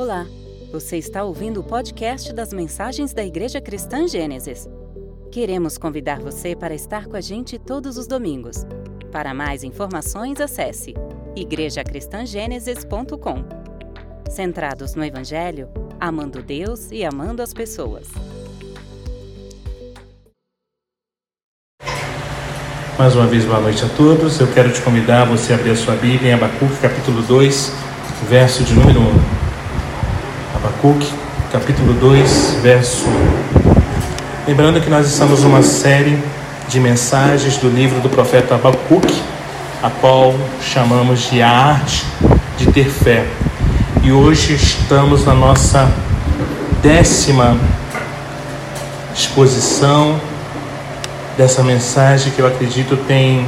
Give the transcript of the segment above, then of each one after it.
Olá, você está ouvindo o podcast das mensagens da Igreja Cristã Gênesis. Queremos convidar você para estar com a gente todos os domingos. Para mais informações, acesse igrejacristangênesis.com. Centrados no Evangelho, amando Deus e amando as pessoas. Mais uma vez, boa noite a todos. Eu quero te convidar a você abrir a sua Bíblia em Abacuque, capítulo 2, verso de número 1. Abacuque, capítulo 2, verso 1. Lembrando que nós estamos numa série de mensagens do livro do profeta Abacuque, a qual chamamos de A Arte de Ter Fé. E hoje estamos na nossa décima exposição dessa mensagem que eu acredito tem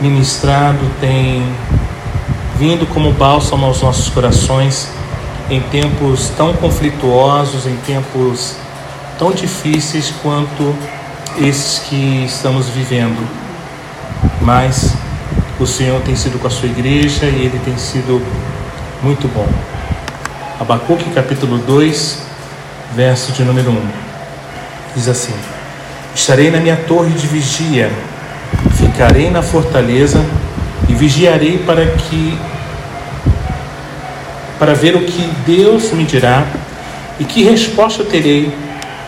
ministrado, tem vindo como bálsamo aos nossos corações em tempos tão conflituosos, em tempos tão difíceis quanto esses que estamos vivendo. Mas o Senhor tem sido com a sua igreja e ele tem sido muito bom. Abacuque capítulo 2, verso de número 1. Diz assim: Estarei na minha torre de vigia, ficarei na fortaleza e vigiarei para que para ver o que Deus me dirá e que resposta terei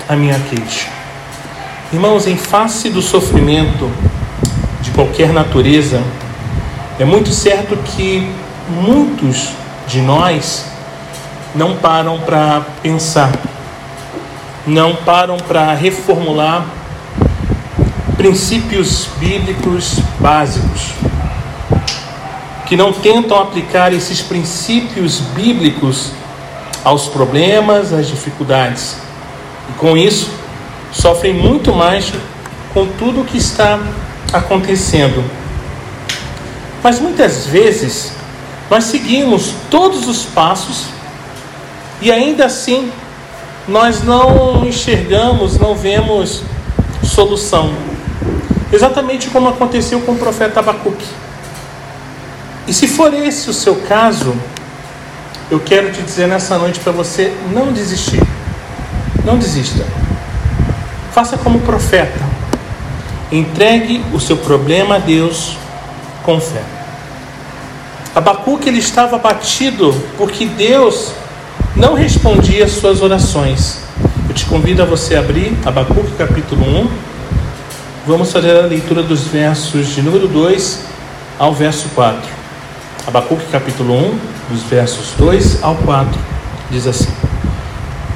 à minha queixa. Irmãos, em face do sofrimento de qualquer natureza, é muito certo que muitos de nós não param para pensar, não param para reformular princípios bíblicos básicos, que não tentam aplicar esses princípios bíblicos aos problemas, às dificuldades. E com isso, sofrem muito mais com tudo o que está acontecendo. Mas muitas vezes nós seguimos todos os passos e ainda assim nós não enxergamos, não vemos solução. Exatamente como aconteceu com o profeta Abacuque. E se for esse o seu caso, eu quero te dizer nessa noite para você não desistir. Não desista. Faça como profeta. Entregue o seu problema a Deus com fé. Abacuque ele estava abatido porque Deus não respondia às suas orações. Eu te convido a você abrir Abacuque capítulo 1 Vamos fazer a leitura dos versos de número 2 ao verso 4. Abacuque capítulo 1, dos versos 2 ao 4, diz assim: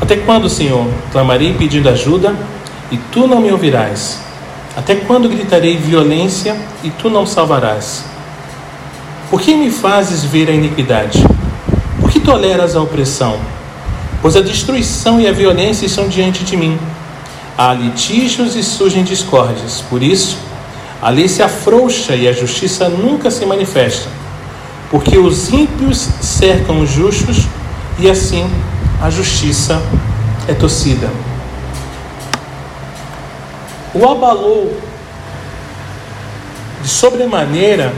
Até quando, Senhor, clamarei pedindo ajuda e tu não me ouvirás? Até quando gritarei violência e tu não salvarás? Por que me fazes ver a iniquidade? Por que toleras a opressão? Pois a destruição e a violência estão diante de mim há litígios e surgem discórdias. Por isso, a lei se afrouxa e a justiça nunca se manifesta, porque os ímpios cercam os justos e assim a justiça é torcida. O abalou de sobremaneira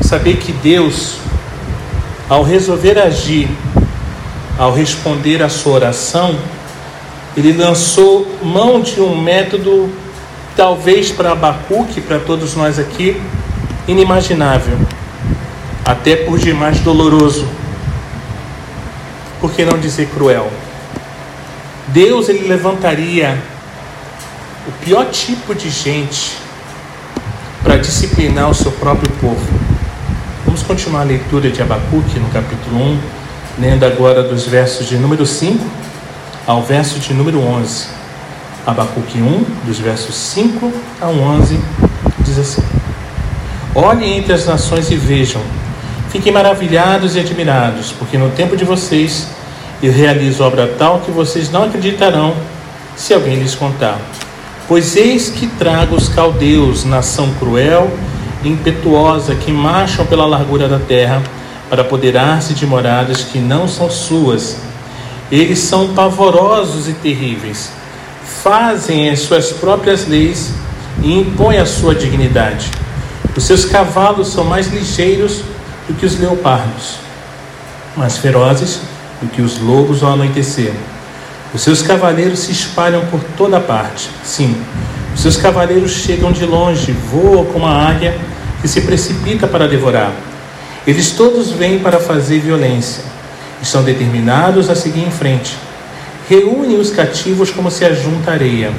saber que Deus, ao resolver agir, ao responder à sua oração, ele lançou mão de um método, talvez para Abacuque, para todos nós aqui, inimaginável, até por demais doloroso, por que não dizer cruel? Deus ele levantaria o pior tipo de gente para disciplinar o seu próprio povo. Vamos continuar a leitura de Abacuque no capítulo 1, lendo agora dos versos de número 5 ao verso de número 11. Abacuque 1, dos versos 5 ao 11, diz assim: Olhem entre as nações e vejam, fiquem maravilhados e admirados, porque no tempo de vocês eu realizo obra tal que vocês não acreditarão se alguém lhes contar. Pois eis que trago os caldeus, nação cruel e impetuosa, que marcham pela largura da terra, para apoderar-se de moradas que não são suas eles são pavorosos e terríveis, fazem as suas próprias leis e impõem a sua dignidade. Os seus cavalos são mais ligeiros do que os leopardos. mais ferozes do que os lobos ao anoitecer. Os seus cavaleiros se espalham por toda parte. Sim, os seus cavaleiros chegam de longe, voam como a águia que se precipita para devorar. Eles todos vêm para fazer violência. Estão determinados a seguir em frente. Reúnem os cativos como se ajunta areia.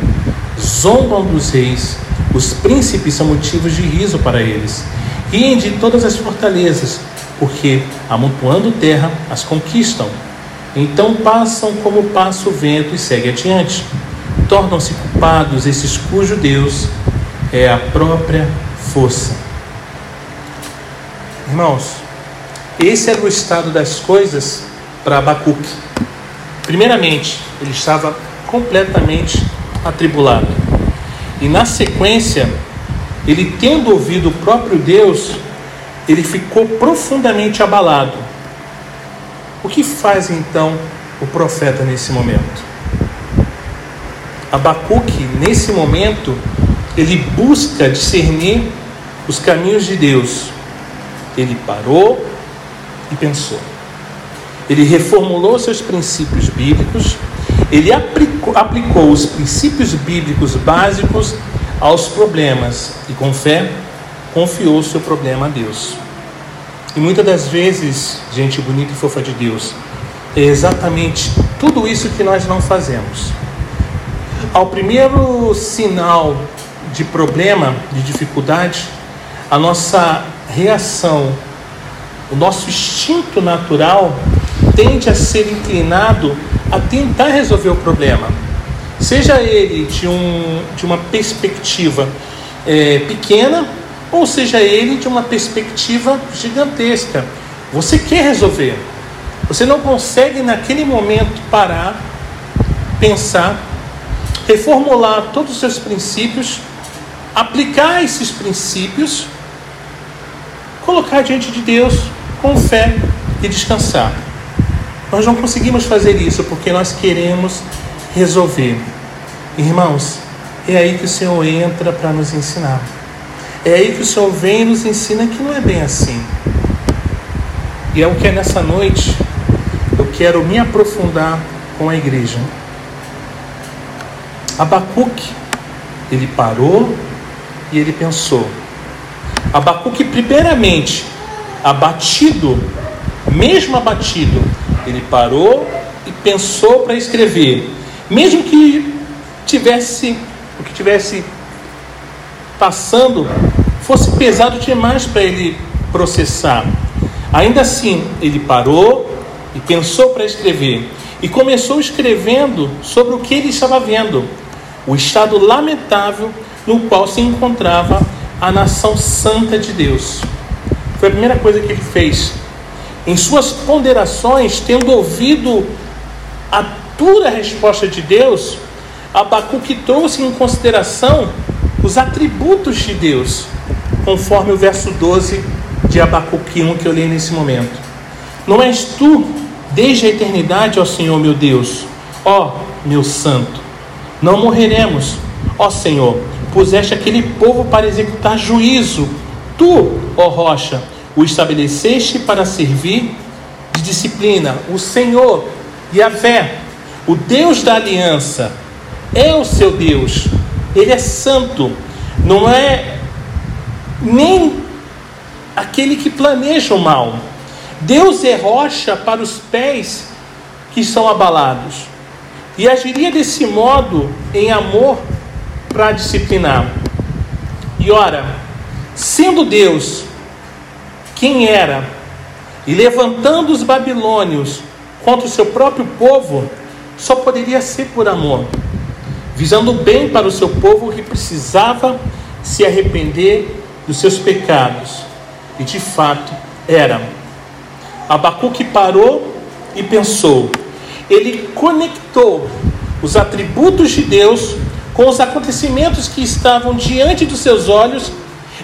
Zombam dos reis. Os príncipes são motivos de riso para eles. Riem de todas as fortalezas, porque, amontoando terra, as conquistam. Então passam como passa o vento e segue adiante. Tornam-se culpados esses cujo Deus é a própria força. Irmãos, esse era o estado das coisas para Abacuque. Primeiramente, ele estava completamente atribulado. E na sequência, ele tendo ouvido o próprio Deus, ele ficou profundamente abalado. O que faz então o profeta nesse momento? Abacuque, nesse momento, ele busca discernir os caminhos de Deus. Ele parou e pensou. Ele reformulou seus princípios bíblicos, ele aplicou, aplicou os princípios bíblicos básicos aos problemas e, com fé, confiou o seu problema a Deus. E muitas das vezes, gente bonita e fofa de Deus, é exatamente tudo isso que nós não fazemos. Ao primeiro sinal de problema, de dificuldade, a nossa reação, o nosso instinto natural tende a ser inclinado a tentar resolver o problema. Seja ele de, um, de uma perspectiva é, pequena ou seja ele de uma perspectiva gigantesca. Você quer resolver. Você não consegue naquele momento parar, pensar, reformular todos os seus princípios, aplicar esses princípios, colocar diante de Deus com fé e descansar. Nós não conseguimos fazer isso porque nós queremos resolver. Irmãos, é aí que o Senhor entra para nos ensinar. É aí que o Senhor vem e nos ensina que não é bem assim. E é o que é nessa noite eu quero me aprofundar com a igreja. Abacuque, ele parou e ele pensou. Abacuque, primeiramente, abatido, mesmo abatido, ele parou e pensou para escrever, mesmo que tivesse o que tivesse passando fosse pesado demais para ele processar. Ainda assim, ele parou e pensou para escrever e começou escrevendo sobre o que ele estava vendo, o estado lamentável no qual se encontrava a nação santa de Deus. Foi a primeira coisa que ele fez. Em suas ponderações, tendo ouvido a dura resposta de Deus, Abacuque trouxe em consideração os atributos de Deus, conforme o verso 12 de Abacuque 1 que eu li nesse momento. Não és tu, desde a eternidade, ó Senhor meu Deus, ó meu santo, não morreremos, ó Senhor, puseste aquele povo para executar juízo, tu, ó rocha, o estabeleceste para servir de disciplina, o Senhor e a fé, o Deus da aliança, é o seu Deus ele é santo, não é nem aquele que planeja o mal. Deus é rocha para os pés que são abalados e agiria desse modo em amor para disciplinar. E ora, sendo Deus quem era e levantando os babilônios contra o seu próprio povo, só poderia ser por amor visando bem para o seu povo que precisava se arrepender dos seus pecados. E de fato era. Abacuque parou e pensou. Ele conectou os atributos de Deus com os acontecimentos que estavam diante dos seus olhos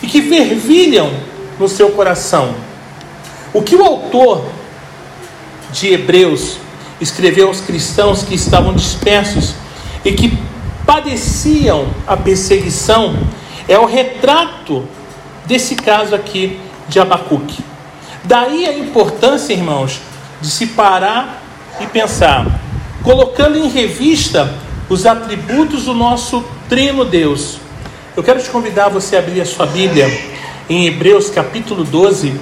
e que fervilham no seu coração. O que o autor de Hebreus escreveu aos cristãos que estavam dispersos e que padeciam a perseguição é o retrato desse caso aqui de Abacuque. Daí a importância, irmãos, de se parar e pensar, colocando em revista os atributos do nosso trino Deus. Eu quero te convidar a você abrir a sua Bíblia em Hebreus capítulo 12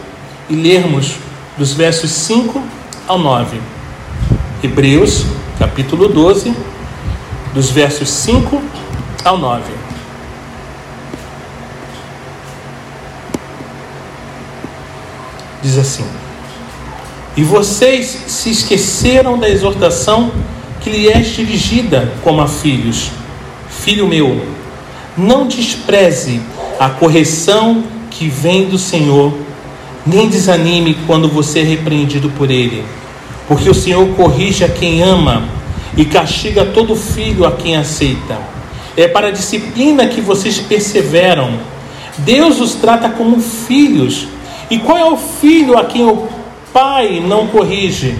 e lermos dos versos 5 ao 9. Hebreus capítulo 12, dos versos 5 ao 9. Diz assim: E vocês se esqueceram da exortação que lhe é dirigida como a filhos. Filho meu, não despreze a correção que vem do Senhor, nem desanime quando você é repreendido por ele, porque o Senhor corrige a quem ama e castiga todo filho a quem aceita. É para a disciplina que vocês perseveram. Deus os trata como filhos. E qual é o filho a quem o pai não corrige?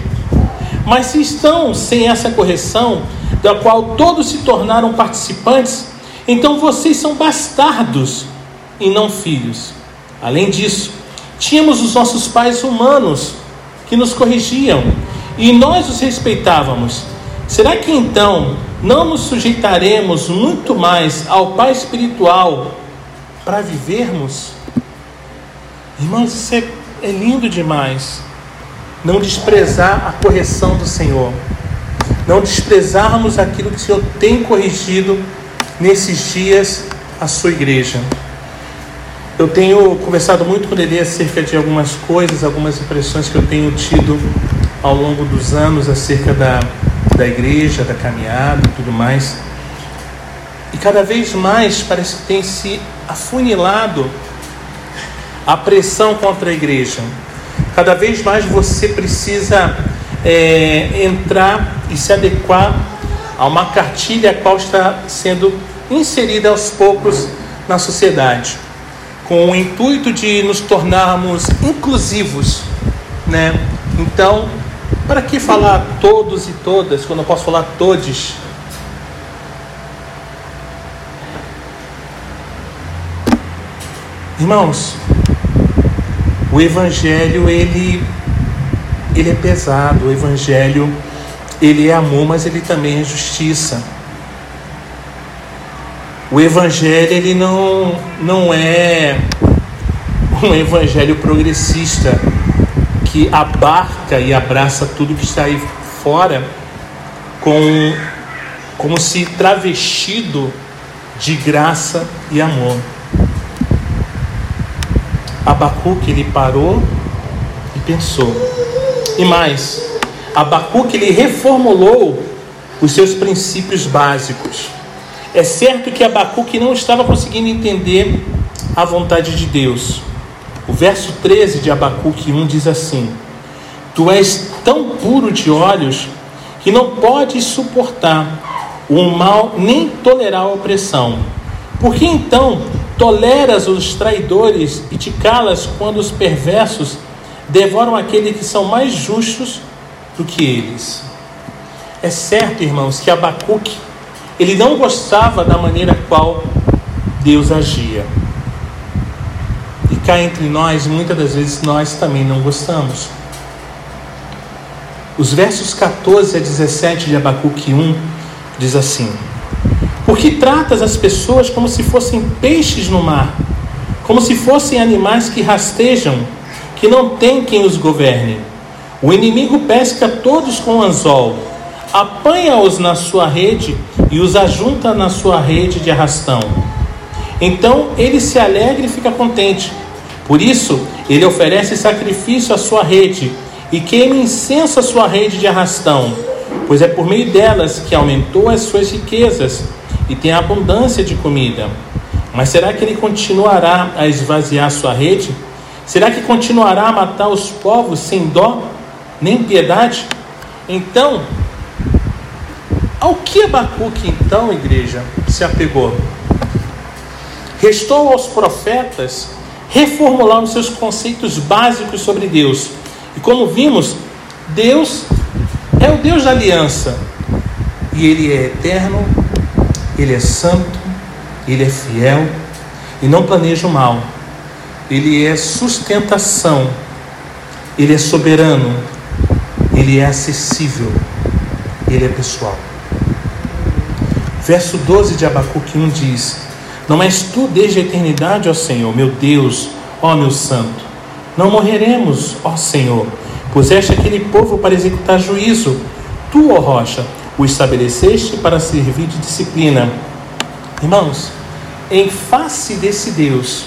Mas se estão sem essa correção, da qual todos se tornaram participantes, então vocês são bastardos e não filhos. Além disso, tínhamos os nossos pais humanos que nos corrigiam e nós os respeitávamos. Será que então não nos sujeitaremos muito mais ao Pai espiritual para vivermos? Irmãos, isso é, é lindo demais não desprezar a correção do Senhor, não desprezarmos aquilo que o Senhor tem corrigido nesses dias a sua igreja. Eu tenho conversado muito com ele acerca de algumas coisas, algumas impressões que eu tenho tido ao longo dos anos acerca da, da igreja, da caminhada e tudo mais. E cada vez mais parece que tem se afunilado a pressão contra a igreja. Cada vez mais você precisa é, entrar e se adequar a uma cartilha a qual está sendo inserida aos poucos na sociedade, com o intuito de nos tornarmos inclusivos, né? Então, para que falar todos e todas quando eu posso falar todes? Irmãos, o evangelho ele ele é pesado, o evangelho ele é amor, mas ele também é justiça. O evangelho ele não não é um evangelho progressista que abarca e abraça tudo que está aí fora com como se travestido de graça e amor. Abacuque ele parou e pensou. E mais, Abacuque ele reformulou os seus princípios básicos. É certo que Abacuque não estava conseguindo entender a vontade de Deus. Verso 13 de Abacuque 1 diz assim: Tu és tão puro de olhos que não podes suportar o mal nem tolerar a opressão. Por que então Toleras os traidores e te calas quando os perversos devoram aqueles que são mais justos do que eles. É certo, irmãos, que Abacuque ele não gostava da maneira qual Deus agia. Cá entre nós, muitas das vezes nós também não gostamos. Os versos 14 a 17 de Abacuque 1 diz assim: porque tratas as pessoas como se fossem peixes no mar, como se fossem animais que rastejam, que não tem quem os governe. O inimigo pesca todos com anzol, apanha-os na sua rede e os ajunta na sua rede de arrastão. Então ele se alegra e fica contente. Por isso, ele oferece sacrifício à sua rede e queima incenso à sua rede de arrastão, pois é por meio delas que aumentou as suas riquezas e tem abundância de comida. Mas será que ele continuará a esvaziar sua rede? Será que continuará a matar os povos sem dó, nem piedade? Então, ao que Abacuque, então, igreja, se apegou? Restou aos profetas reformular os seus conceitos básicos sobre Deus. E como vimos, Deus é o Deus da aliança. E Ele é eterno, ele é santo, ele é fiel e não planeja o mal. Ele é sustentação, ele é soberano ele é acessível, ele é pessoal. Verso 12 de Abacuque 1 diz: Não és tu desde a eternidade, ó Senhor, meu Deus, ó meu santo. Não morreremos, ó Senhor, puseste aquele povo para executar juízo. Tu, ó rocha, o estabeleceste para servir de disciplina. Irmãos, em face desse Deus,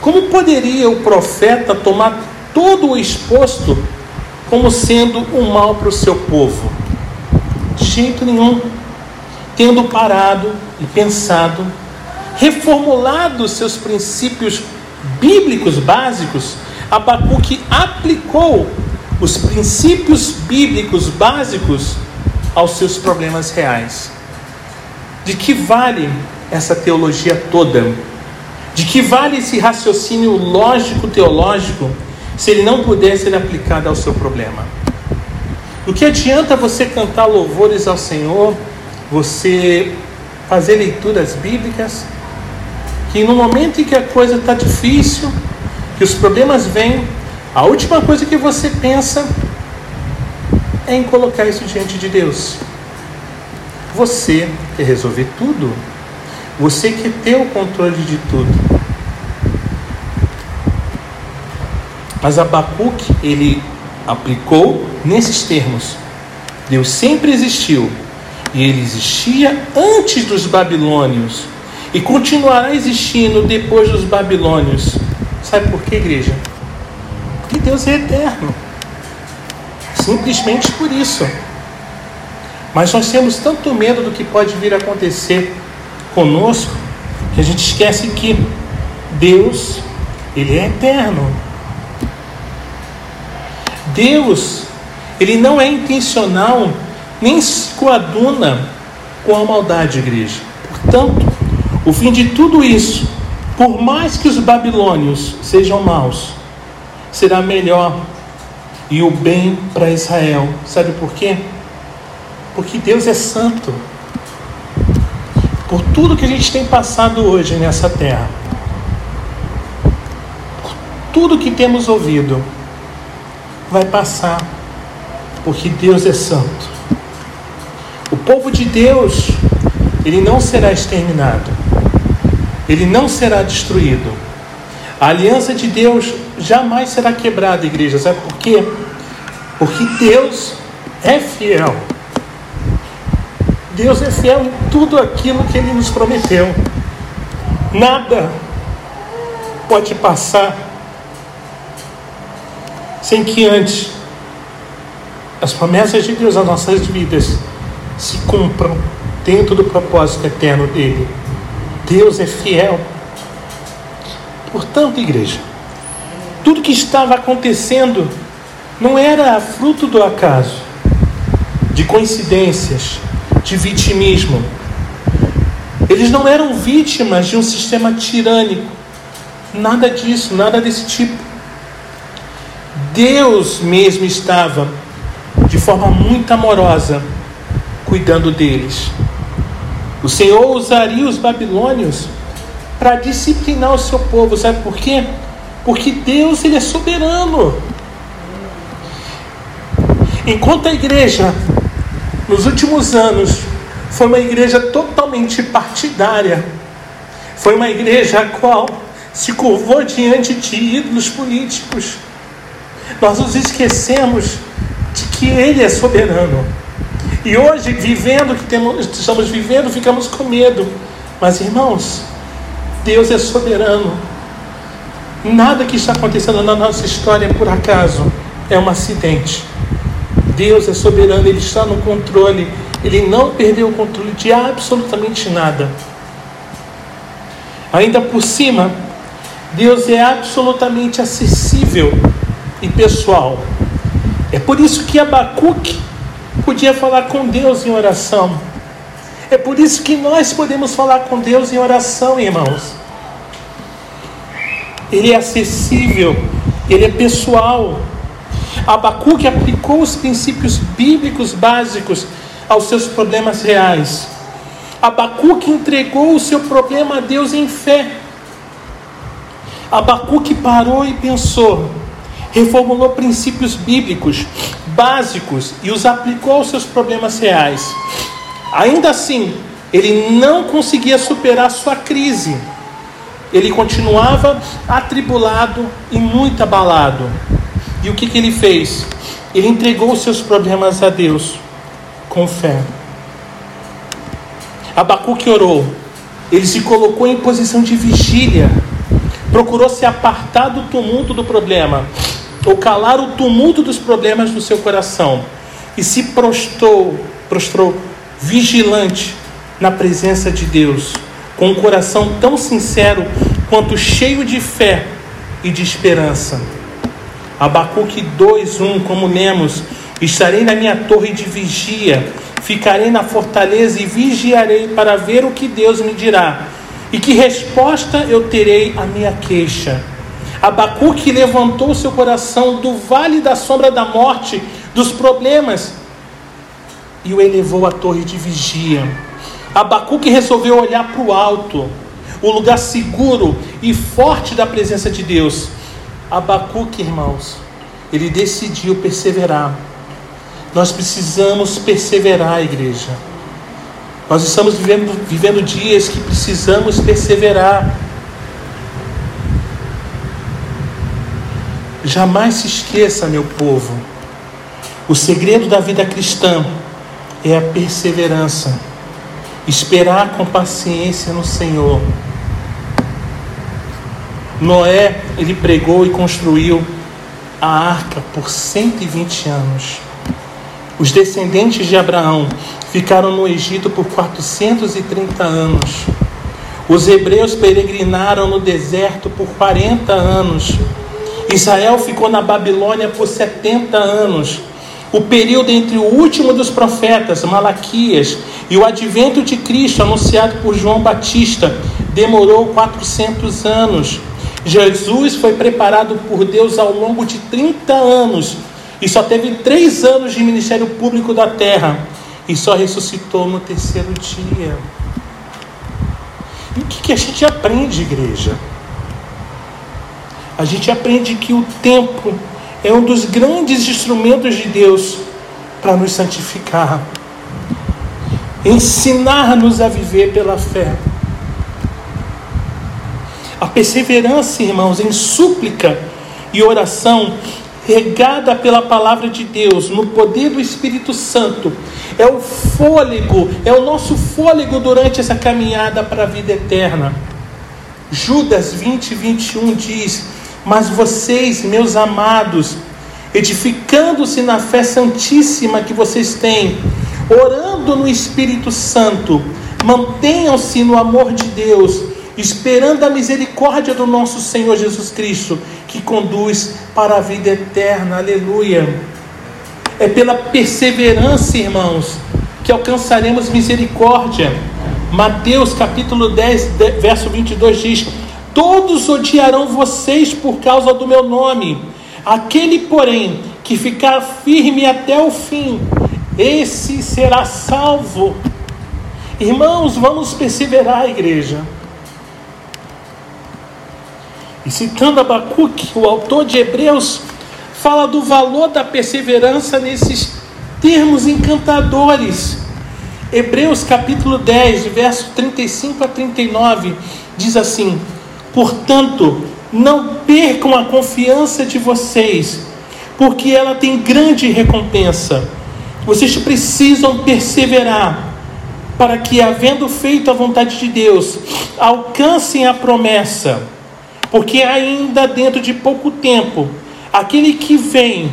como poderia o profeta tomar todo o exposto como sendo um mal para o seu povo? De jeito nenhum. Tendo parado e pensado, reformulado seus princípios bíblicos básicos, Abacuque aplicou os princípios bíblicos básicos aos seus problemas reais. De que vale essa teologia toda? De que vale esse raciocínio lógico-teológico se ele não puder ser aplicado ao seu problema? O que adianta você cantar louvores ao Senhor, você fazer leituras bíblicas, que no momento em que a coisa está difícil, que os problemas vêm, a última coisa que você pensa é em colocar isso diante de Deus. Você quer resolver tudo. Você quer ter o controle de tudo. Mas Abacuque, ele aplicou nesses termos. Deus sempre existiu. E ele existia antes dos babilônios. E continuará existindo depois dos babilônios. Sabe por quê, igreja? Porque Deus é eterno. Simplesmente por isso. Mas nós temos tanto medo do que pode vir a acontecer conosco que a gente esquece que Deus, Ele é eterno. Deus, Ele não é intencional, nem se coaduna com a maldade, igreja. Portanto, o fim de tudo isso, por mais que os babilônios sejam maus, será melhor e o bem para Israel. Sabe por quê? Porque Deus é santo. Por tudo que a gente tem passado hoje nessa terra, por tudo que temos ouvido, vai passar, porque Deus é santo. O povo de Deus, ele não será exterminado, ele não será destruído. A aliança de Deus jamais será quebrada, igreja. Sabe por quê? Porque Deus é fiel. Deus é fiel em tudo aquilo que Ele nos prometeu. Nada pode passar sem que antes as promessas de Deus às nossas vidas se cumpram dentro do propósito eterno dele. Deus é fiel. Portanto, igreja, tudo que estava acontecendo não era fruto do acaso, de coincidências, de vitimismo. Eles não eram vítimas de um sistema tirânico, nada disso, nada desse tipo. Deus mesmo estava, de forma muito amorosa, cuidando deles. O Senhor usaria os babilônios para disciplinar o seu povo, sabe por quê? Porque Deus ele é soberano. Enquanto a igreja nos últimos anos foi uma igreja totalmente partidária, foi uma igreja a qual se curvou diante de ídolos políticos. Nós nos esquecemos de que Ele é soberano. E hoje, vivendo que temos, estamos vivendo, ficamos com medo. Mas, irmãos, Deus é soberano. Nada que está acontecendo na nossa história é por acaso, é um acidente. Deus é soberano, Ele está no controle, Ele não perdeu o controle de absolutamente nada. Ainda por cima, Deus é absolutamente acessível e pessoal. É por isso que Abacuque podia falar com Deus em oração. É por isso que nós podemos falar com Deus em oração, irmãos. Ele é acessível, ele é pessoal. Abacuque aplicou os princípios bíblicos básicos aos seus problemas reais. Abacuque entregou o seu problema a Deus em fé. Abacuque parou e pensou, reformulou princípios bíblicos básicos e os aplicou aos seus problemas reais. Ainda assim, ele não conseguia superar sua crise. Ele continuava atribulado e muito abalado. E o que, que ele fez? Ele entregou seus problemas a Deus com fé. Abacuque orou. Ele se colocou em posição de vigília. Procurou se apartar do tumulto do problema, ou calar o tumulto dos problemas do seu coração. E se prostrou, prostrou vigilante na presença de Deus, com um coração tão sincero quanto cheio de fé e de esperança. Abacuque 2:1, como lemos, estarei na minha torre de vigia, ficarei na fortaleza e vigiarei para ver o que Deus me dirá e que resposta eu terei à minha queixa. Abacuque levantou seu coração do vale da sombra da morte, dos problemas, e o elevou à torre de vigia. Abacuque resolveu olhar para o alto, o lugar seguro e forte da presença de Deus. Abacuque, irmãos, ele decidiu perseverar. Nós precisamos perseverar, igreja. Nós estamos vivendo, vivendo dias que precisamos perseverar. Jamais se esqueça, meu povo, o segredo da vida cristã é a perseverança, esperar com paciência no Senhor. Noé, ele pregou e construiu a arca por 120 anos. Os descendentes de Abraão ficaram no Egito por 430 anos. Os hebreus peregrinaram no deserto por 40 anos. Israel ficou na Babilônia por 70 anos. O período entre o último dos profetas, Malaquias, e o advento de Cristo, anunciado por João Batista, demorou 400 anos. Jesus foi preparado por Deus ao longo de 30 anos e só teve três anos de ministério público da terra e só ressuscitou no terceiro dia. E o que, que a gente aprende, igreja? A gente aprende que o tempo é um dos grandes instrumentos de Deus para nos santificar, ensinar-nos a viver pela fé. A perseverança, irmãos, em súplica e oração regada pela palavra de Deus, no poder do Espírito Santo, é o fôlego, é o nosso fôlego durante essa caminhada para a vida eterna. Judas 20, 21 diz: Mas vocês, meus amados, edificando-se na fé santíssima que vocês têm, orando no Espírito Santo, mantenham-se no amor de Deus, esperando a misericórdia do nosso Senhor Jesus Cristo que conduz para a vida eterna. Aleluia. É pela perseverança, irmãos, que alcançaremos misericórdia. Mateus capítulo 10, verso 22 diz: Todos odiarão vocês por causa do meu nome. Aquele, porém, que ficar firme até o fim, esse será salvo. Irmãos, vamos perseverar, igreja. E citando Abacuque, o autor de Hebreus, fala do valor da perseverança nesses termos encantadores. Hebreus capítulo 10, verso 35 a 39, diz assim: Portanto, não percam a confiança de vocês, porque ela tem grande recompensa. Vocês precisam perseverar, para que, havendo feito a vontade de Deus, alcancem a promessa porque ainda dentro de pouco tempo, aquele que vem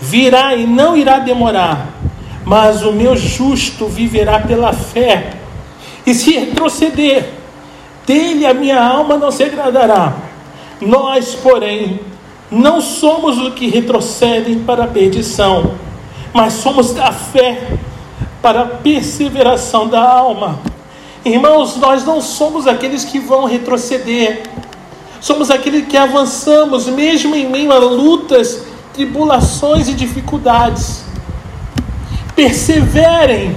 virá e não irá demorar, mas o meu justo viverá pela fé. E se retroceder, dele a minha alma não se agradará. Nós, porém, não somos os que retrocedem para a perdição, mas somos da fé para a perseveração da alma. Irmãos, nós não somos aqueles que vão retroceder, Somos aqueles que avançamos mesmo em meio a lutas, tribulações e dificuldades. Perseverem,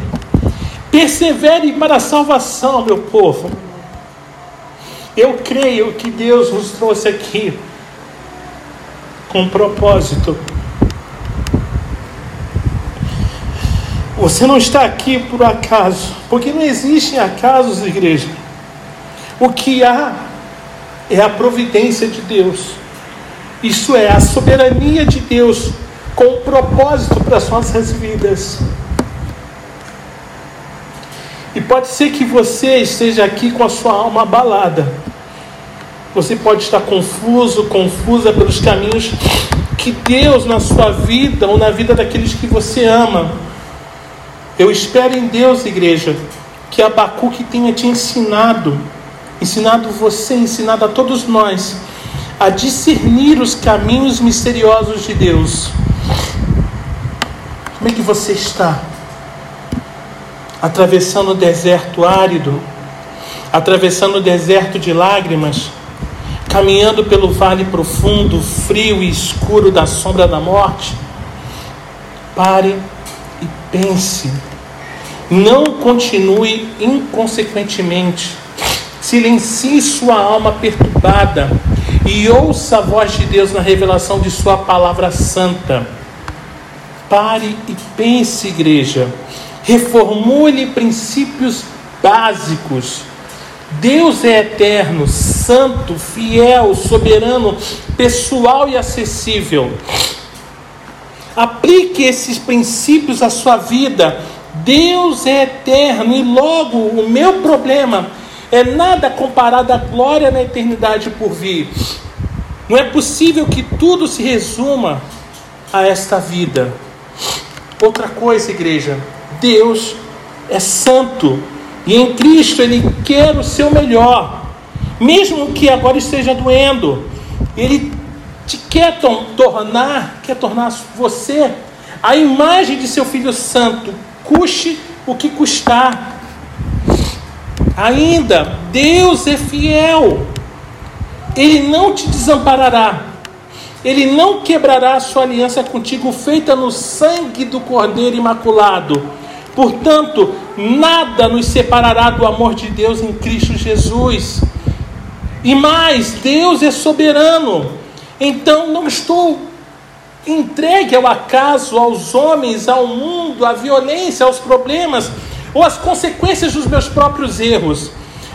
perseverem para a salvação, meu povo. Eu creio que Deus nos trouxe aqui com um propósito. Você não está aqui por acaso, porque não existem acasos, igreja. O que há é a providência de Deus. Isso é a soberania de Deus com um propósito para as nossas vidas. E pode ser que você esteja aqui com a sua alma abalada. Você pode estar confuso, confusa pelos caminhos que Deus na sua vida ou na vida daqueles que você ama. Eu espero em Deus, igreja, que Abacuque tenha te ensinado, ensinado você, ensinado a todos nós, a discernir os caminhos misteriosos de Deus. Como é que você está? Atravessando o deserto árido, atravessando o deserto de lágrimas, caminhando pelo vale profundo, frio e escuro da sombra da morte? Pare e pense. Não continue inconsequentemente. Silencie sua alma perturbada e ouça a voz de Deus na revelação de Sua palavra santa. Pare e pense, igreja. Reformule princípios básicos. Deus é eterno, santo, fiel, soberano, pessoal e acessível. Aplique esses princípios à sua vida. Deus é eterno e logo o meu problema é nada comparado à glória na eternidade por vir. Não é possível que tudo se resuma a esta vida. Outra coisa, igreja, Deus é santo e em Cristo Ele quer o seu melhor, mesmo que agora esteja doendo. Ele te quer tornar, quer tornar você a imagem de seu Filho Santo, custe o que custar. Ainda, Deus é fiel. Ele não te desamparará. Ele não quebrará a sua aliança contigo, feita no sangue do Cordeiro Imaculado. Portanto, nada nos separará do amor de Deus em Cristo Jesus. E mais, Deus é soberano. Então, não estou entregue ao acaso, aos homens, ao mundo, à violência, aos problemas ou as consequências dos meus próprios erros.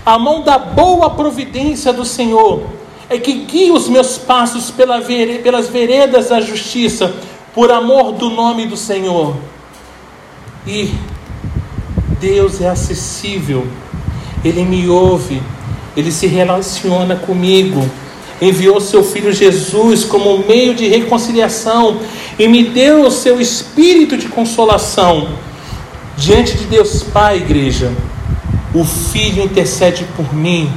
A mão da boa providência do Senhor é que guia os meus passos pela vere, pelas veredas da justiça, por amor do nome do Senhor. E Deus é acessível, Ele me ouve, Ele se relaciona comigo. Enviou seu filho Jesus como meio de reconciliação e me deu o seu espírito de consolação Diante de Deus Pai, igreja, o Filho intercede por mim,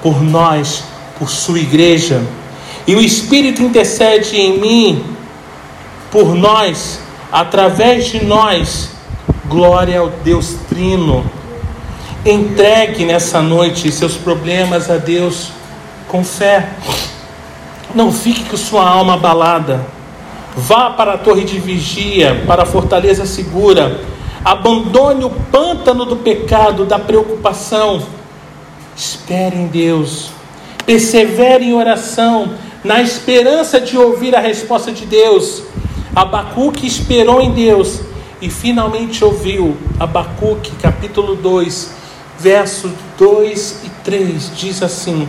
por nós, por sua igreja. E o Espírito intercede em mim, por nós, através de nós. Glória ao Deus Trino. Entregue nessa noite seus problemas a Deus com fé. Não fique com sua alma abalada. Vá para a torre de vigia, para a fortaleza segura Abandone o pântano do pecado, da preocupação. Espere em Deus. Persevere em oração, na esperança de ouvir a resposta de Deus. Abacuque esperou em Deus e finalmente ouviu. Abacuque, capítulo 2, versos 2 e 3, diz assim: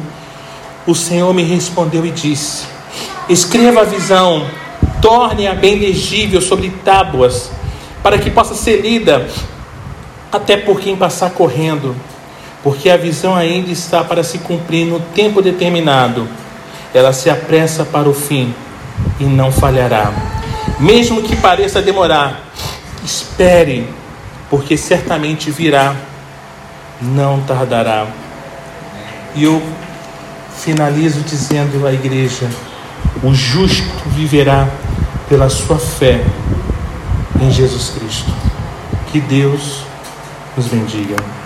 O Senhor me respondeu e disse: Escreva a visão, torne-a bem legível sobre tábuas para que possa ser lida até por quem passar correndo, porque a visão ainda está para se cumprir no tempo determinado. Ela se apressa para o fim e não falhará. Mesmo que pareça demorar, espere, porque certamente virá, não tardará. E eu finalizo dizendo à igreja: o justo viverá pela sua fé em Jesus Cristo. Que Deus nos bendiga.